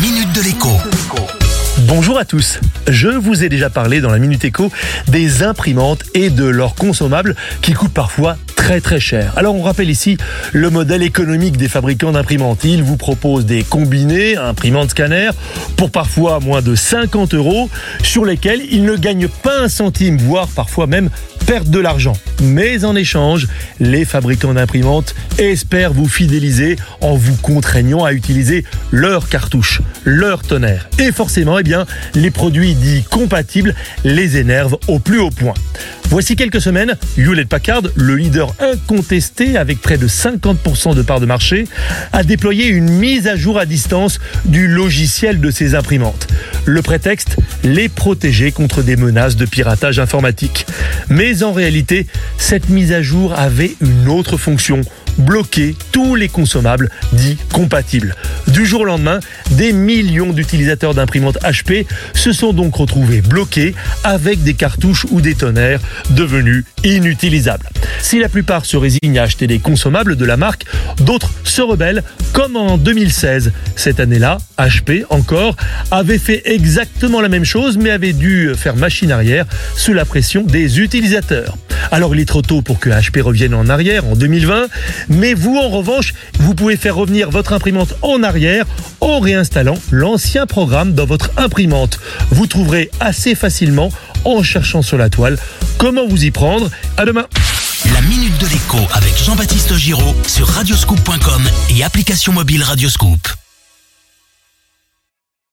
minute de l'écho. Bonjour à tous. Je vous ai déjà parlé dans la Minute Éco des imprimantes et de leurs consommables qui coûtent parfois très très cher. Alors on rappelle ici le modèle économique des fabricants d'imprimantes. Ils vous proposent des combinés, imprimantes scanner, pour parfois moins de 50 euros, sur lesquels ils ne gagnent pas un centime, voire parfois même perdent de l'argent. Mais en échange, les fabricants d'imprimantes espèrent vous fidéliser en vous contraignant à utiliser leur cartouche, leur tonnerre. Et forcément, eh bien, les produits dits compatibles les énervent au plus haut point. Voici quelques semaines, Hewlett Packard, le leader incontesté avec près de 50% de part de marché, a déployé une mise à jour à distance du logiciel de ses imprimantes. Le prétexte Les protéger contre des menaces de piratage informatique. Mais en réalité, cette mise à jour avait une autre fonction bloquer tous les consommables dits compatibles. Du jour au lendemain, des millions d'utilisateurs d'imprimantes HP se sont donc retrouvés bloqués avec des cartouches ou des tonnerres devenus inutilisables. Si la plupart se résignent à acheter des consommables de la marque, d'autres se rebellent comme en 2016. Cette année-là, HP encore avait fait exactement la même chose mais avait dû faire machine arrière sous la pression des utilisateurs. Alors il est trop tôt pour que HP revienne en arrière en 2020, mais vous en revanche, vous pouvez faire revenir votre imprimante en arrière en réinstallant l'ancien programme dans votre imprimante. Vous trouverez assez facilement en cherchant sur la toile comment vous y prendre. À demain. La minute de l'écho avec Jean-Baptiste Giraud sur radioscoop.com et application mobile Radioscoop.